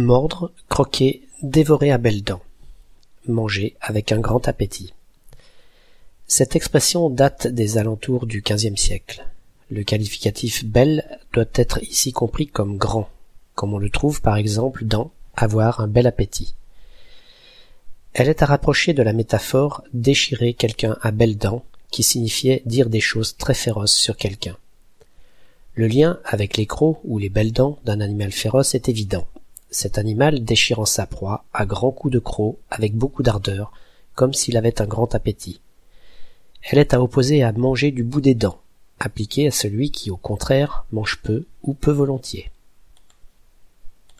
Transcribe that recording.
Mordre, croquer, dévorer à belles dents. Manger avec un grand appétit. Cette expression date des alentours du quinzième siècle. Le qualificatif belle doit être ici compris comme grand, comme on le trouve par exemple dans avoir un bel appétit. Elle est à rapprocher de la métaphore déchirer quelqu'un à belles dents, qui signifiait dire des choses très féroces sur quelqu'un. Le lien avec les crocs ou les belles dents d'un animal féroce est évident. Cet animal déchirant sa proie à grands coups de croc avec beaucoup d'ardeur, comme s'il avait un grand appétit. Elle est à opposer à manger du bout des dents, appliquée à celui qui, au contraire, mange peu ou peu volontiers.